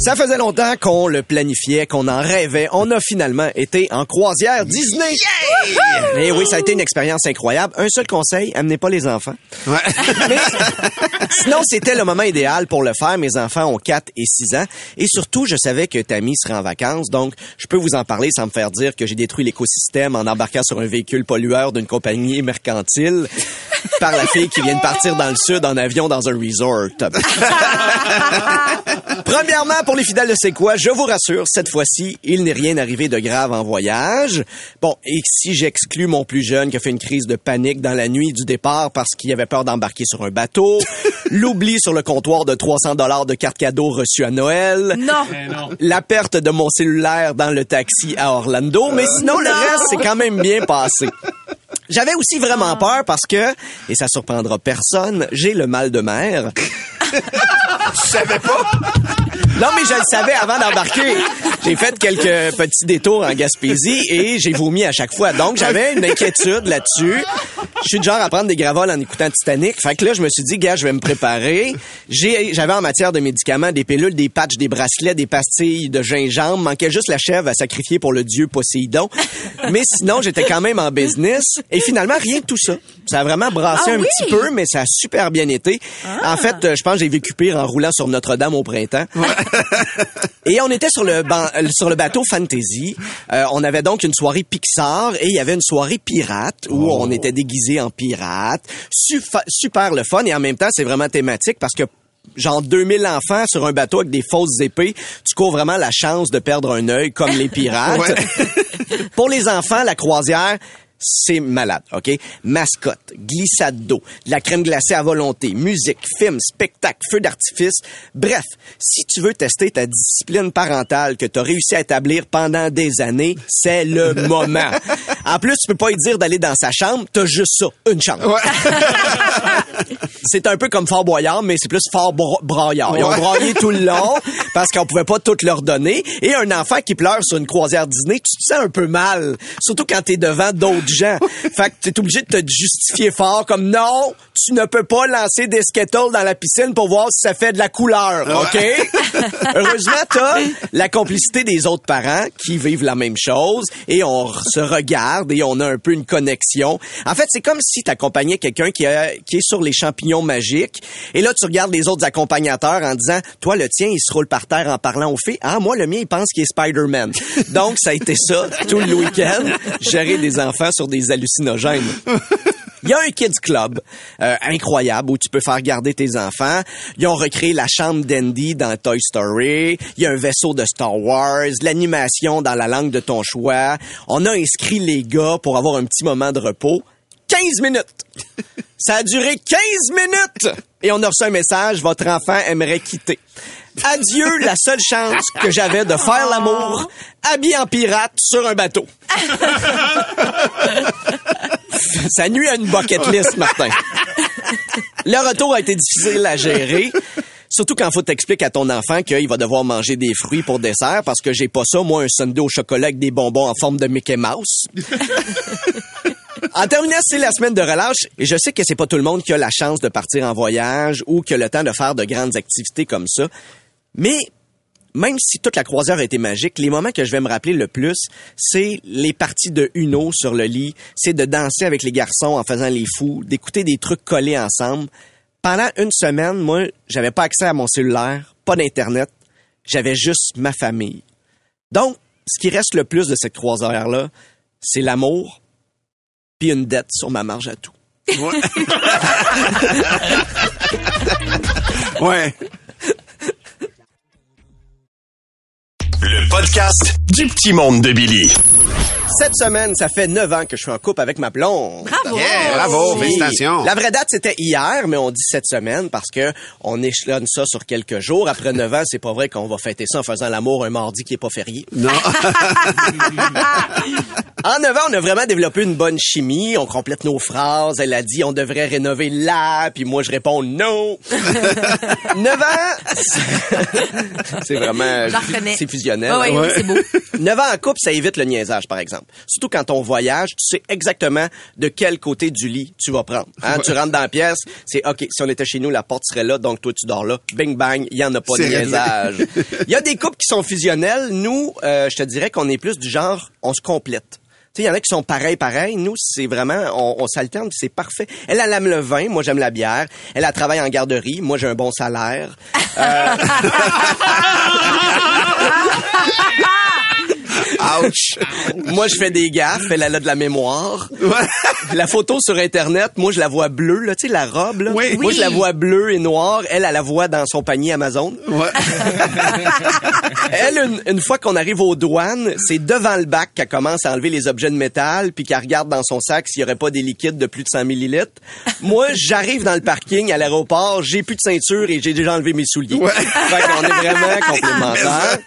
Ça faisait longtemps qu'on le planifiait, qu'on en rêvait. On a finalement été en croisière Disney. Et oui, ça a été une expérience incroyable. Un seul conseil, amenez pas les enfants. Mais sinon, c'était le moment idéal pour le faire. Mes enfants ont 4 et 6 ans. Et surtout, je savais que Tammy serait en vacances. Donc, je peux vous en parler sans me faire dire que j'ai détruit l'écosystème en embarquant sur un véhicule pollueur d'une compagnie mercantile par la fille qui vient de partir dans le sud en avion dans un resort. Premièrement, pour les fidèles de C'est quoi, je vous rassure, cette fois-ci, il n'est rien arrivé de grave en voyage. Bon, et si j'exclus mon plus jeune qui a fait une crise de panique dans la nuit du départ parce qu'il avait peur d'embarquer sur un bateau, l'oubli sur le comptoir de 300 dollars de cartes cadeaux reçues à Noël, Non. la perte de mon cellulaire dans le taxi à Orlando, mais sinon le reste c'est quand même bien passé. J'avais aussi vraiment peur parce que, et ça surprendra personne, j'ai le mal de mer. Tu savais pas? Non, mais je le savais avant d'embarquer. J'ai fait quelques petits détours en Gaspésie et j'ai vomi à chaque fois. Donc, j'avais une inquiétude là-dessus. Je suis du genre à prendre des gravoles en écoutant Titanic. Fait que là, je me suis dit, gars, je vais me préparer. J'ai, j'avais en matière de médicaments des pilules, des patchs, des bracelets, des pastilles de gingembre. Manquait juste la chèvre à sacrifier pour le dieu Poséidon. Mais sinon, j'étais quand même en business. Et finalement, rien de tout ça. Ça a vraiment brassé Ah un oui? petit peu, mais ça a super bien été. En fait, euh, je pense que j'ai vécu pire en roulant sur Notre-Dame au printemps. Et on était sur le ban- euh, sur le bateau Fantasy. Euh, on avait donc une soirée Pixar et il y avait une soirée pirate où on était déguisé en pirate. Super le fun et en même temps c'est vraiment thématique parce que genre 2000 enfants sur un bateau avec des fausses épées, tu cours vraiment la chance de perdre un œil comme les pirates. Pour les enfants, la croisière c'est malade, OK? Mascotte, glissade d'eau, de la crème glacée à volonté, musique, film, spectacle, feu d'artifice. Bref, si tu veux tester ta discipline parentale que tu as réussi à établir pendant des années, c'est le moment. En plus, tu peux pas lui dire d'aller dans sa chambre, t'as juste ça, une chambre. c'est un peu comme Fort Boyard, mais c'est plus Fort Braillard. Ils ont braillé tout le long parce qu'on pouvait pas tout leur donner. Et un enfant qui pleure sur une croisière Disney, tu te sens un peu mal. Surtout quand t'es devant d'autres gens. fait que t'es obligé de te justifier fort comme non, tu ne peux pas lancer des Skittles dans la piscine pour voir si ça fait de la couleur, OK? Heureusement, t'as la complicité des autres parents qui vivent la même chose et on se regarde et on a un peu une connexion. En fait, c'est comme si t'accompagnais quelqu'un qui, a- qui est sur les champignons magiques et là, tu regardes les autres accompagnateurs en disant, toi, le tien, il se roule par terre en parlant aux filles. Ah, moi, le mien, il pense qu'il est Spider-Man. Donc, ça a été ça tout le week-end, gérer des enfants sur des hallucinogènes. Il y a un Kids Club euh, incroyable où tu peux faire garder tes enfants. Ils ont recréé la chambre d'Andy dans Toy Story. Il y a un vaisseau de Star Wars, l'animation dans la langue de ton choix. On a inscrit les gars pour avoir un petit moment de repos. 15 minutes! Ça a duré 15 minutes! Et on a reçu un message, votre enfant aimerait quitter. Adieu, la seule chance que j'avais de faire l'amour habillé en pirate sur un bateau. Ça nuit à une bucket list, Martin. Le retour a été difficile à gérer. Surtout quand faut t'expliquer à ton enfant qu'il va devoir manger des fruits pour dessert parce que j'ai pas ça, moi, un sundae au chocolat avec des bonbons en forme de Mickey Mouse. En terminant, c'est la semaine de relâche et je sais que c'est pas tout le monde qui a la chance de partir en voyage ou qui a le temps de faire de grandes activités comme ça. Mais même si toute la croisière a été magique, les moments que je vais me rappeler le plus, c'est les parties de Uno sur le lit, c'est de danser avec les garçons en faisant les fous, d'écouter des trucs collés ensemble. Pendant une semaine, moi, j'avais pas accès à mon cellulaire, pas d'internet, j'avais juste ma famille. Donc, ce qui reste le plus de cette croisière-là, c'est l'amour, puis une dette sur ma marge à tout. Ouais. Le podcast du petit monde de Billy. Cette semaine, ça fait neuf ans que je suis en couple avec ma blonde. Bravo! Yeah, bravo, Oui. félicitations. La vraie date, c'était hier, mais on dit cette semaine parce que on échelonne ça sur quelques jours. Après neuf ans, c'est pas vrai qu'on va fêter ça en faisant l'amour un mardi qui est pas férié. Non. En 9 ans, on a vraiment développé une bonne chimie. On complète nos phrases. Elle a dit on devrait rénover là, puis moi je réponds non. 9 ans, c'est- vraiment c'est fusionnel. Ouais, oui, c'est beau. 9 ans en couple, ça évite le niaisage, par exemple. Surtout quand on voyage, tu sais exactement de quel côté du lit tu vas prendre. Hein? Tu rentres dans la pièce, c'est OK, si on était chez nous, la porte serait là, donc toi, tu dors là. Bing, bang, il y en a pas de niaisage. Il y a des couples qui sont fusionnels. Nous, euh, je te dirais qu'on est plus du genre, on se complète. Tu sais, il y en a qui sont pareils, pareils. Nous, c'est vraiment, on, on s'alterne, c'est parfait. Elle, elle aime le vin, moi j'aime la bière. Elle, elle travaille en garderie, moi j'ai un bon salaire. Ouch. Moi, je fais des gaffes, elle, elle a de la mémoire. La photo sur Internet, moi, je la vois bleue, là, tu sais, la robe, là. Oui. Moi, Oui. je la vois bleue et noire. Elle, elle la voit dans son panier Amazon. Ouais. Elle, une, une fois qu'on arrive aux douanes, c'est devant le bac qu'elle commence à enlever les objets de métal, puis qu'elle regarde dans son sac s'il y aurait pas des liquides de plus de 100 millilitres. Moi, j'arrive dans le parking à l'aéroport, j'ai plus de ceinture et j'ai déjà enlevé mes souliers. Ouais. Fait qu'on est vraiment complémentaires.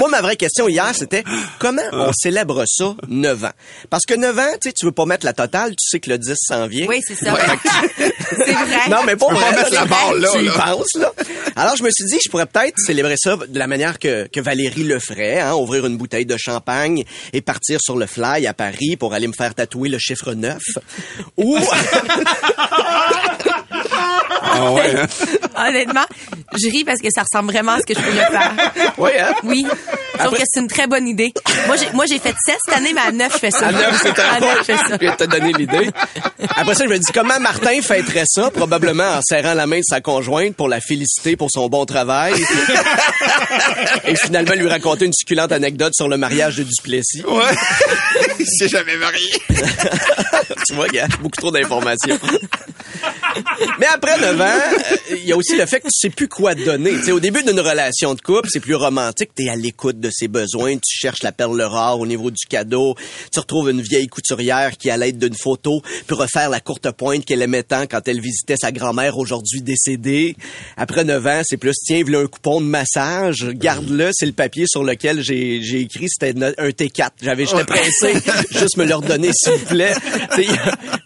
Moi, ma vraie question hier, c'était comment on célèbre ça 9 ans? Parce que 9 ans, tu sais, tu veux pas mettre la totale, tu sais que le 10 s'en vient. Oui, c'est ça. c'est vrai. Non, mais peux pas mettre la barre là, Tu y là. penses, là. Alors, je me suis dit, je pourrais peut-être célébrer ça de la manière que, que Valérie le ferait, hein, ouvrir une bouteille de champagne et partir sur le fly à Paris pour aller me faire tatouer le chiffre 9. Ou, Ah ouais. hein? Honnêtement, je ris parce que ça ressemble vraiment à ce que je pourrais faire. oui, hein? Oui. Sauf que c'est une très bonne idée. Moi, j'ai, moi, j'ai fait 7 cette année, mais à 9, je fais ça. À neuf, c'est À un neuf, je fais ça. Je te donner l'idée. Après ça, je me dis comment Martin fêterait ça, probablement en serrant la main de sa conjointe pour la féliciter pour son bon travail. Et finalement lui raconter une succulente anecdote sur le mariage de Duplessis. Ouais. Il s'est jamais marié. tu vois, gars, beaucoup trop d'informations. Mais après 9 ans, euh, il y a aussi le fait que tu sais plus quoi te donner. Tu sais, au début d'une relation de couple, c'est plus romantique. Tu es à l'écoute de ses besoins, tu cherches la perle rare au niveau du cadeau. Tu retrouves une vieille couturière qui, à l'aide d'une photo, peut refaire la courte pointe qu'elle aimait tant quand elle visitait sa grand-mère aujourd'hui décédée. Après 9 ans, c'est plus, tiens, voilà un coupon de massage, garde-le, c'est le papier sur lequel j'ai j'ai écrit, c'était un T4. J'avais, j'étais pressé, juste me le redonner, s'il vous plaît.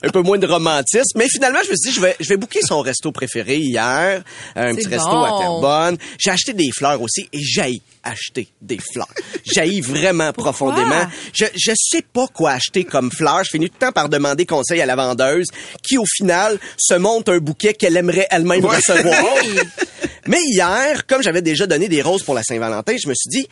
Un peu moins de romantisme. Mais finalement, je me suis dit, je vais, je vais booker son resto préféré hier, un petit resto à Terrebonne. J'ai acheté des fleurs aussi et j'ai acheté des fleurs. J'ai vraiment profondément. Je, je sais pas quoi acheter comme fleurs. Je finis tout le temps par demander conseil à la vendeuse qui, au final, se monte un bouquet qu'elle aimerait elle-même Ouais. recevoir. Mais hier, comme j'avais déjà donné des roses pour la Saint-Valentin, je me suis dit,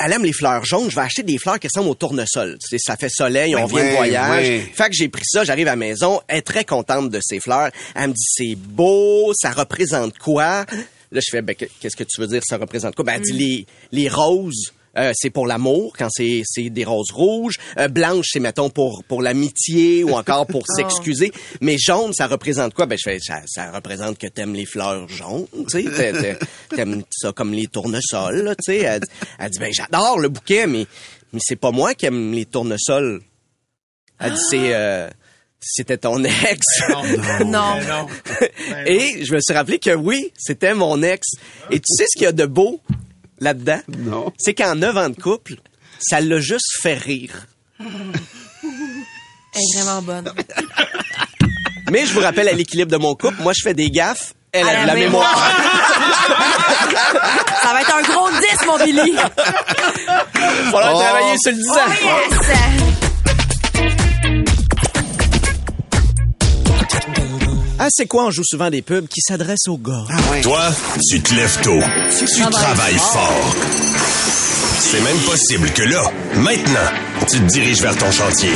elle aime les fleurs jaunes, je vais acheter des fleurs qui ressemblent au tournesol. Tu sais, ça fait soleil, on Ouais, vient de voyage. Fait que j'ai pris ça, j'arrive à la maison, elle est très contente de ses fleurs. Elle me dit, c'est beau, ça représente quoi? Là, je fais, ben, qu'est-ce que tu veux dire, ça représente quoi? Ben, elle dit, les, les roses, euh, c'est pour l'amour, quand c'est c'est des roses rouges. Euh, blanche, c'est, mettons, pour, pour l'amitié ou encore pour s'excuser. Mais jaune, ça représente quoi? Ben, je fais, ça, ça représente que t'aimes les fleurs jaunes, tu sais. t'a- t'a- T'aimes ça comme les tournesols, là, tu sais. Elle, elle dit, ben, j'adore le bouquet, mais, mais c'est pas moi qui aime les tournesols. Elle dit, c'est... euh, c'était ton ex. Non. Et je me suis rappelé que oui, c'était mon ex. Et tu sais ce qu'il y a de beau? Là-dedans? Non. C'est qu'en 9 ans de couple, ça l'a juste fait rire. Elle est vraiment bonne. Mais je vous rappelle à l'équilibre de mon couple, moi je fais des gaffes, elle À a de la mémoire. Ça va être un gros 10, mon Billy. Falloir Oh. travailler sur le 10 Oh, yes. Ah, c'est quoi? On joue souvent des pubs qui s'adressent aux gars? Toi, tu te lèves tôt. Tu travailles fort. C'est même possible que là, maintenant, tu te diriges vers ton chantier.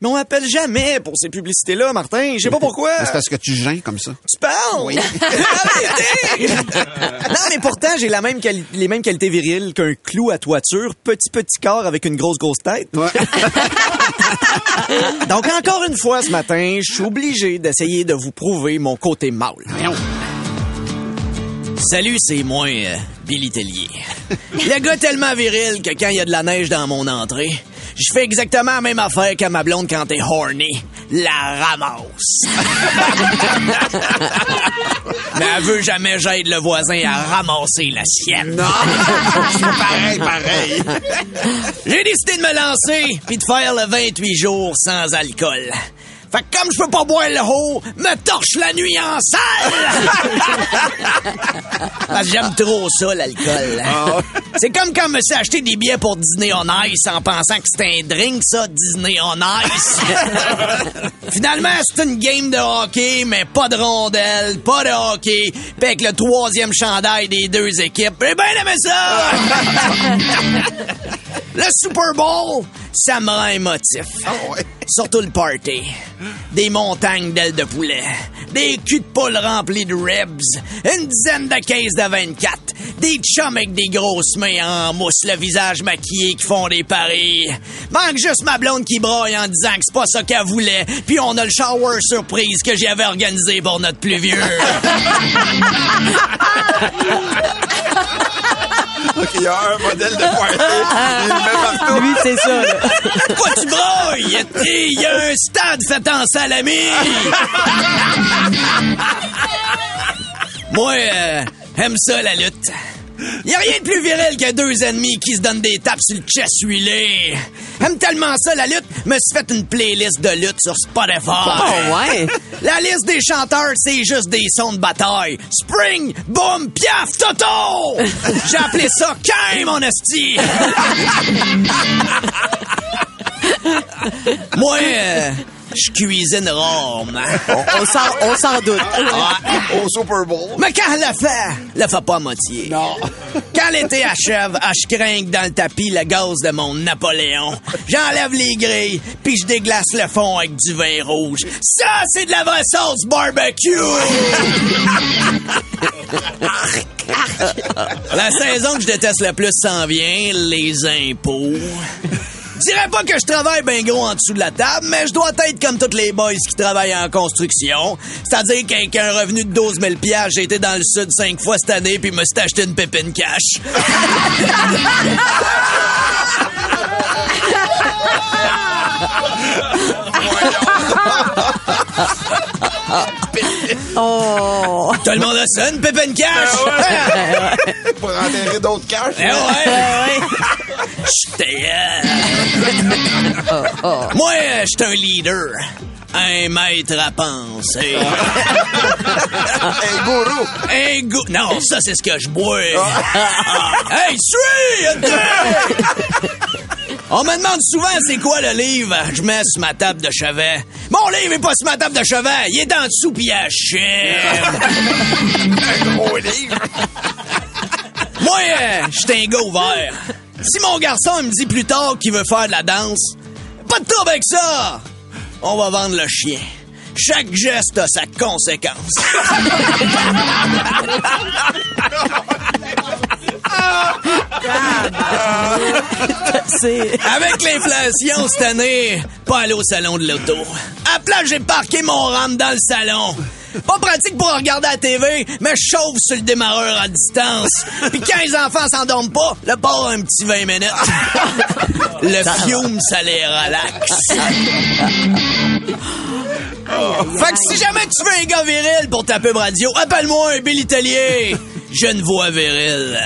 Mais on appelle jamais pour ces publicités-là, Martin. Je sais pas pourquoi. C'est parce que tu gênes comme ça. Tu parles? Oui. non, mais pourtant, j'ai la même les mêmes qualités viriles qu'un clou à toiture, petit petit corps avec une grosse grosse tête. Ouais. Donc encore une fois ce matin, je suis obligé d'essayer de vous prouver mon côté mâle. Salut, c'est moi, euh, Billy Tellier. Le gars tellement viril que quand il y a de la neige dans mon entrée, je fais exactement la même affaire qu'à ma blonde quand t'es horny. la ramasse. Mais elle veut jamais j'aide le voisin à ramasser la sienne. pareil, pareil. J'ai décidé de me lancer puis de faire le 28 jours sans alcool. Fait que comme je peux pas boire le haut, me torche la nuit en salle! Parce que j'aime trop ça, l'alcool. C'est comme quand je me suis acheté des billets pour Disney on Ice en pensant que c'était un drink, ça, Disney on Ice. Finalement, c'est une game de hockey, mais pas de rondelles, pas de hockey, pis avec le troisième chandail des deux équipes. J'ai bien aimé ça! Le Super Bowl, ça me rend émotif. Surtout le party. Des montagnes d'ailes de poulet, des culs de poule remplis de ribs, une dizaine de caisses de 24, des chums avec des grosses mains en mousse, le visage maquillé qui font des paris. Manque juste ma blonde qui broye en disant que c'est pas ça qu'elle voulait, puis on a le shower surprise que j'avais organisé pour notre plus vieux. Il y a un modèle de. Il met partout. Lui, c'est ça, là. Quoi tu broyes? Il y a un stade fait en salami! Moi, euh, aime ça, la lutte. Y a rien de plus viril que deux ennemis qui se donnent des tapes sur le chest huilé. Aime tellement ça, la lutte, me suis fait une playlist de lutte sur Spotify. Oh, ouais. La liste des chanteurs, c'est juste des sons de bataille. Spring, boom, piaf, toto! J'ai appelé ça Kame, mon esti! Moi, euh, je cuisine rome. On s'en, on s'en doute. Ouais. Au Super Bowl. Mais quand elle le fait, le fait pas à moitié. Non. Quand l'été achève, ah, je crains dans le tapis le gaz de mon Napoléon. J'enlève les grilles, puis je déglace le fond avec du vin rouge. Ça, c'est de la vraie sauce barbecue! la saison que je déteste le plus s'en vient, les impôts. Je dirais pas que je travaille bien gros en dessous de la table, mais je dois être comme tous les boys qui travaillent en construction. C'est-à-dire qu'avec un revenu de 12 000 piastres, j'ai été dans le sud cinq fois cette année puis me suis acheté une pépine cash. Oh. Tout le monde a ça, une pépine cash? Pour enterrer d'autres caches. Eh ouais! J'étais... euh, Moi, euh, j'étais un leader. Un maître à penser. Un gourou. Un goût. Non, ça, c'est ce que je bois. hey, suis! On me demande souvent c'est quoi le livre? Je mets sur ma table de chevet. Mon livre est pas sur ma table de chevet. Il est en dessous pis achève. Un gros livre. Moi, euh, j'étais un gars ouvert. Si mon garçon me dit plus tard qu'il veut faire de la danse, pas de trouble avec ça. On va vendre le chien. Chaque geste a sa conséquence. Avec l'inflation cette année, pas aller au salon de l'auto. À place, j'ai parqué mon rame dans le salon. Pas pratique pour regarder la TV, mais je chauffe sur le démarreur à distance. Puis quand les enfants s'endorment pas, le port a un petit 20 minutes. Le fiume, ça les relaxe. Fait que si jamais tu veux un gars viril pour ta pub radio, appelle-moi un Bill Italien. Voix virile.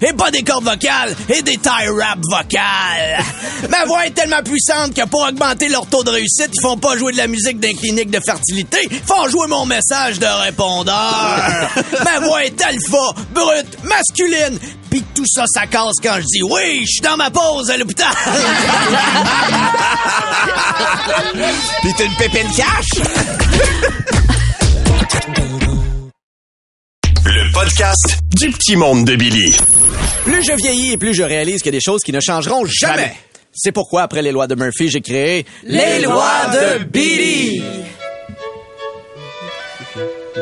Et pas des cordes vocales, et des tie rap vocales. Ma voix est tellement puissante que pour augmenter leur taux de réussite, ils font pas jouer de la musique d'un clinique de fertilité, font jouer mon message de répondeur. Ma voix est alpha, brute, masculine, pis tout ça, ça casse quand je dis oui, je suis dans ma pause à l'hôpital. Pis t'as une pépine cash? Podcast du petit monde de Billy. Plus je vieillis et plus je réalise qu'il y a des choses qui ne changeront jamais. Jamais. C'est pourquoi, après les lois de Murphy, j'ai créé Les lois de Billy.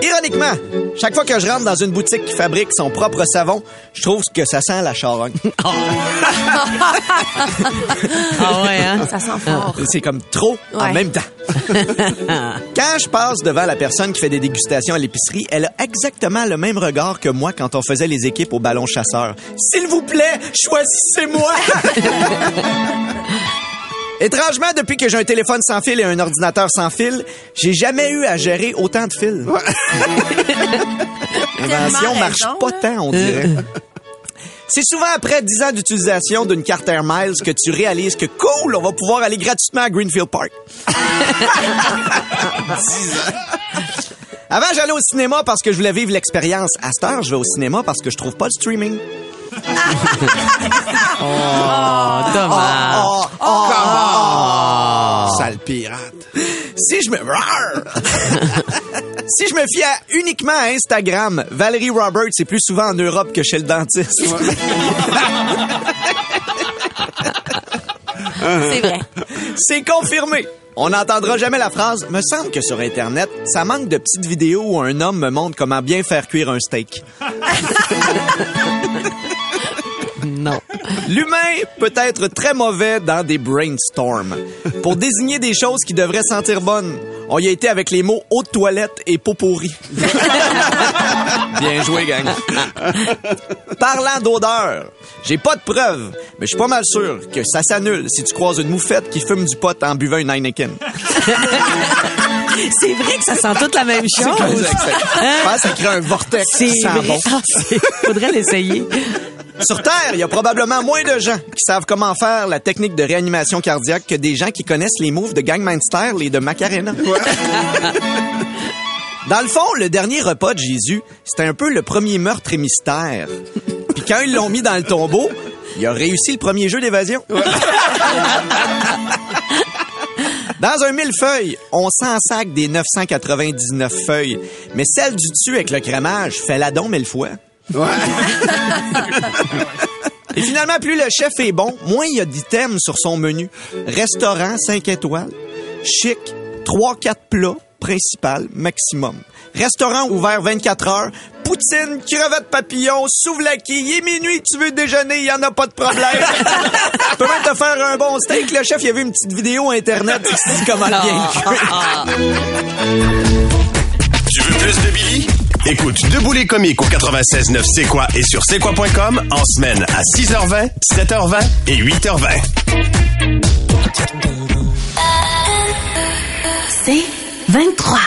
Ironiquement, chaque fois que je rentre dans une boutique qui fabrique son propre savon, je trouve que ça sent la charogne. Ah ouais, hein? Ça sent fort. C'est comme trop en même temps. Quand je passe devant la personne qui fait des dégustations à l'épicerie, elle a exactement le même regard que moi quand on faisait les équipes au ballon chasseur. S'il vous plaît, choisissez-moi! Étrangement, depuis que j'ai un téléphone sans fil et un ordinateur sans fil, j'ai jamais eu à gérer autant de fils. L'invention marche raison, pas là. tant, on dirait. C'est souvent après 10 ans d'utilisation d'une carte Air Miles que tu réalises que cool, on va pouvoir aller gratuitement à Greenfield Park. Avant, j'allais au cinéma parce que je voulais vivre l'expérience. À cette heure, je vais au cinéma parce que je trouve pas le streaming. Oh, je me... si je me fie à- uniquement à Instagram, Valérie Roberts est plus souvent en Europe que chez le dentiste. C'est vrai. C'est confirmé. On n'entendra jamais la phrase « Me semble que sur Internet, ça manque de petites vidéos où un homme me montre comment bien faire cuire un steak. Non. » L'humain peut être très mauvais dans des brainstorms. Pour désigner des choses qui devraient sentir bonnes, on y a été avec les mots « eau de toilette » et « peau pourrie ». Bien joué, gang. Parlant d'odeur, j'ai pas de preuves, mais je suis pas mal sûr que ça s'annule si tu croises une moufette qui fume du pot en buvant une Heineken. C'est vrai que ça sent toute la même chose. Je pense que ça crée un vortex C'est vrai. bon. Ah, faudrait l'essayer. Sur Terre, il y a probablement moins de gens qui savent comment faire la technique de réanimation cardiaque que des gens qui connaissent les moves de Gangman Style et de Macarena. Dans le fond, le dernier repas de Jésus, c'était un peu le premier meurtre et mystère. Puis quand ils l'ont mis dans le tombeau, il a réussi le premier jeu d'évasion. Dans un millefeuille, on s'en sac des 999 feuilles, mais celle du dessus avec le crémage fait la don mille fois. Et finalement, plus le chef est bon, moins il y a d'items sur son menu. Restaurant 5 étoiles, chic, 3-4 plats, principal, maximum. Restaurant ouvert 24 heures, poutine, crevette papillon, souvlaki, il est minuit, tu veux déjeuner, il y en a pas de problème. tu peux même te faire un bon steak. Le chef, il a vu une petite vidéo internet qui se dit comment bien cuire. Tu veux plus de Billy? Écoute Debout les comiques au 96.9 C'est quoi et sur c'est quoi.com en semaine à 6h20, 7h20 et 8h20. C'est 23.